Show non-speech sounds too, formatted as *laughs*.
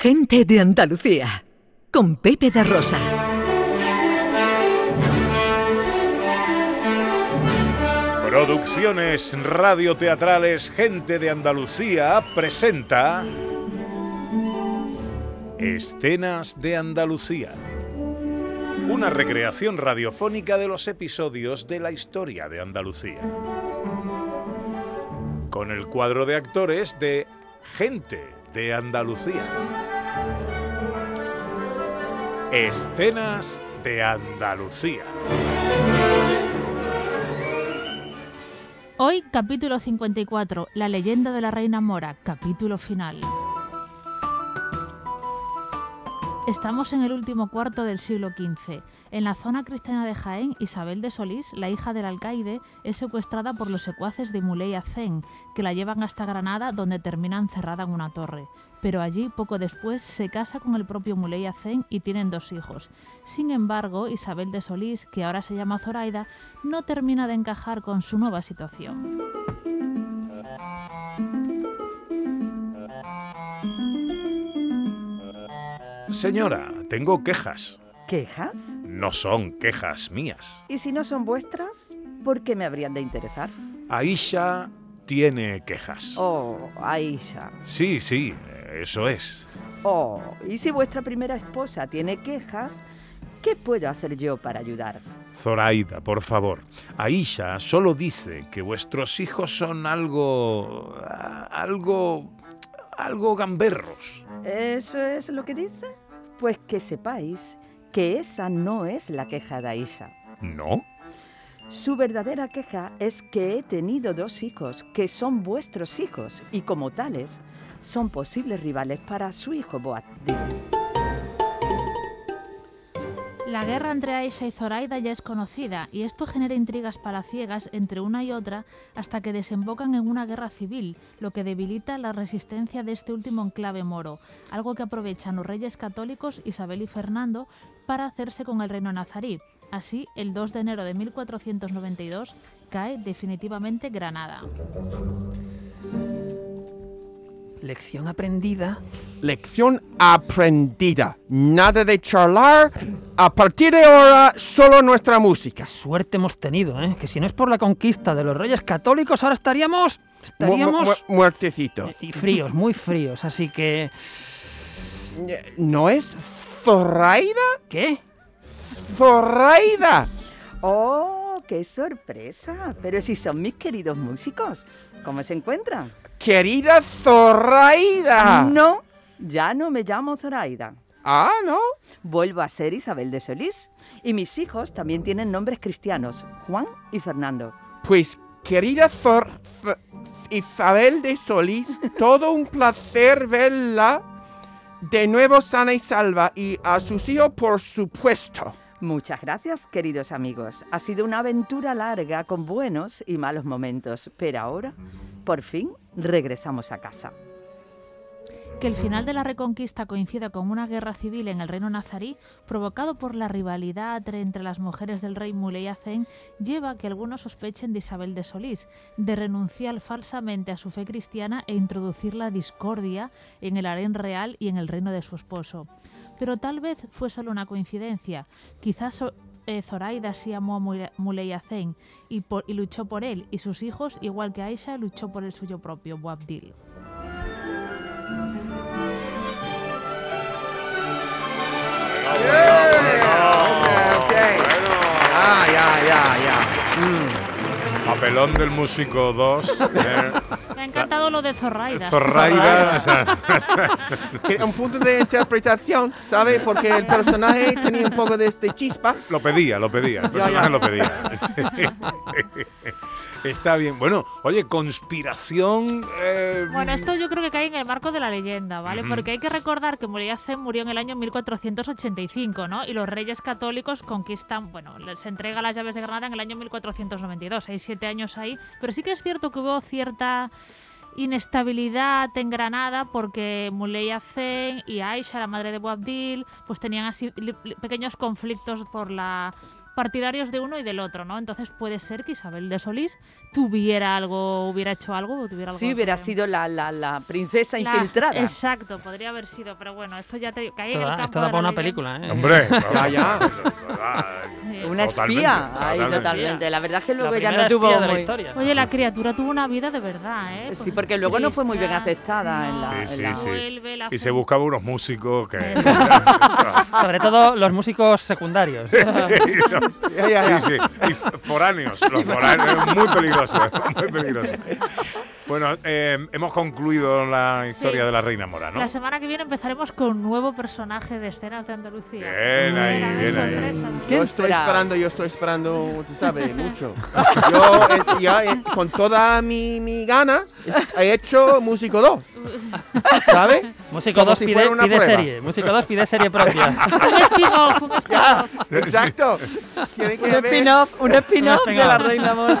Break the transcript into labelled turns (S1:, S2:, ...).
S1: Gente de Andalucía, con Pepe da Rosa.
S2: Producciones radioteatrales Gente de Andalucía presenta Escenas de Andalucía. Una recreación radiofónica de los episodios de la historia de Andalucía. Con el cuadro de actores de Gente de Andalucía. Escenas de Andalucía.
S3: Hoy, capítulo 54, La leyenda de la reina mora, capítulo final. Estamos en el último cuarto del siglo XV. En la zona cristiana de Jaén, Isabel de Solís, la hija del alcaide, es secuestrada por los secuaces de Muley Azen, que la llevan hasta Granada, donde termina encerrada en una torre. Pero allí, poco después, se casa con el propio Muley Azen y tienen dos hijos. Sin embargo, Isabel de Solís, que ahora se llama Zoraida, no termina de encajar con su nueva situación.
S2: Señora, tengo quejas.
S4: ¿Quejas?
S2: No son quejas mías.
S4: ¿Y si no son vuestras? ¿Por qué me habrían de interesar?
S2: Aisha tiene quejas.
S4: Oh, Aisha.
S2: Sí, sí, eso es.
S4: Oh, y si vuestra primera esposa tiene quejas, ¿qué puedo hacer yo para ayudar?
S2: Zoraida, por favor. Aisha solo dice que vuestros hijos son algo... algo... algo gamberros.
S4: ¿Eso es lo que dice? Pues que sepáis que esa no es la queja de Aisha.
S2: ¿No?
S4: Su verdadera queja es que he tenido dos hijos, que son vuestros hijos, y como tales, son posibles rivales para su hijo Boabdil.
S3: La guerra entre Aisha y Zoraida ya es conocida y esto genera intrigas palaciegas entre una y otra hasta que desembocan en una guerra civil, lo que debilita la resistencia de este último enclave moro, algo que aprovechan los reyes católicos Isabel y Fernando para hacerse con el reino nazarí. Así, el 2 de enero de 1492 cae definitivamente Granada.
S5: Lección aprendida.
S6: Lección aprendida. Nada de charlar. A partir de ahora, solo nuestra música.
S5: Suerte hemos tenido, ¿eh? Que si no es por la conquista de los reyes católicos, ahora estaríamos... Estaríamos...
S6: Mu- mu- muertecito.
S5: Y fríos, muy fríos, así que...
S6: ¿No es Zoraida?
S5: ¿Qué?
S6: ¡Zoraida!
S4: ¡Oh, qué sorpresa! Pero si son mis queridos músicos, ¿cómo se encuentran?
S6: ¡Querida Zoraida!
S4: No, ya no me llamo Zoraida.
S6: Ah, ¿no?
S4: Vuelvo a ser Isabel de Solís. Y mis hijos también tienen nombres cristianos, Juan y Fernando.
S6: Pues, querida Zor... Z- Isabel de Solís, todo un placer verla de nuevo sana y salva y a sus hijos, por supuesto.
S4: Muchas gracias, queridos amigos. Ha sido una aventura larga con buenos y malos momentos, pero ahora, por fin, regresamos a casa.
S3: Que el final de la Reconquista coincida con una guerra civil en el reino nazarí, provocado por la rivalidad entre las mujeres del rey Muley Azen, lleva a que algunos sospechen de Isabel de Solís, de renunciar falsamente a su fe cristiana e introducir la discordia en el harén real y en el reino de su esposo. Pero tal vez fue solo una coincidencia. Quizás eh, Zoraida sí amó a Mule- Muley por- y luchó por él, y sus hijos, igual que Aisha, luchó por el suyo propio, Boabdil.
S2: Papelón del músico 2.
S3: Lo de Zoraida.
S2: Zorraida. o sea, *laughs*
S6: un punto de interpretación, ¿sabe? Porque el personaje tenía un poco de este chispa.
S2: lo pedía, lo pedía. El
S6: Ya, ya.
S2: personaje lo pedía. *laughs* Está bien. Bueno, oye, conspiración. eh,
S3: Bueno, esto yo creo que cae en el marco de la leyenda, ¿vale? Porque hay que recordar que Azen murió en el año 1485, ¿no? Y los reyes católicos conquistan, bueno, les entrega las llaves de Granada en el año 1492. Hay siete años ahí. Pero sí que es cierto que hubo cierta inestabilidad en Granada porque Muley Azen y Aisha, la madre de Boabdil, pues tenían así pequeños conflictos por la partidarios de uno y del otro, ¿no? Entonces puede ser que Isabel de Solís tuviera algo, hubiera hecho algo o tuviera algo.
S4: Sí, hubiera sido la, la, la princesa
S3: La-
S4: infiltrada.
S3: Exacto, podría haber sido, pero bueno, esto ya te cae en
S5: Esto
S3: el
S5: da,
S3: campo
S5: esto da para una película, ¿eh?
S2: Hombre, *laughs*
S6: Ya, ya.
S4: Una
S2: Totalmente,
S4: espía, ahí
S2: totalmente.
S4: totalmente. La verdad es que luego ya no tuvo
S5: de la
S4: muy...
S5: historia.
S3: Oye, la criatura tuvo una vida de verdad, ¿eh?
S4: Sí, porque luego no fue muy bien aceptada en la...
S2: Sí,
S4: en
S2: sí,
S4: la-
S2: sí.
S3: Vuelve la
S2: Y se buscaba unos músicos que... *laughs* *laughs*
S5: Sobre todo los músicos secundarios.
S2: Sí, no. Sí, sí. Y foráneos. Los foráneos, muy peligrosos. Muy peligrosos. Bueno, eh, hemos concluido la historia
S3: Sí.
S2: de la Reina Mora, ¿no?
S3: La semana que viene empezaremos con un nuevo personaje de escenas de Andalucía.
S2: Bien ahí, bien ahí.
S3: sorpresa.
S6: Yo
S4: ¿Quién
S6: estoy
S4: será?
S6: esperando, yo estoy esperando, tú sabes, mucho. *laughs* Yo eh, ya eh, con toda mi, mi ganas he hecho Músico 2, ¿sabes?
S5: Músico
S6: Como
S5: 2
S6: si
S5: pide,
S6: fuera una
S5: pide
S6: prueba.
S5: serie. Músico 2 pide serie propia. *laughs*
S3: Un spin-off, un spin-off.
S6: exacto. Tienen
S4: Un
S6: que
S4: spin-off, un *laughs* spin-off de la. Reina Mora.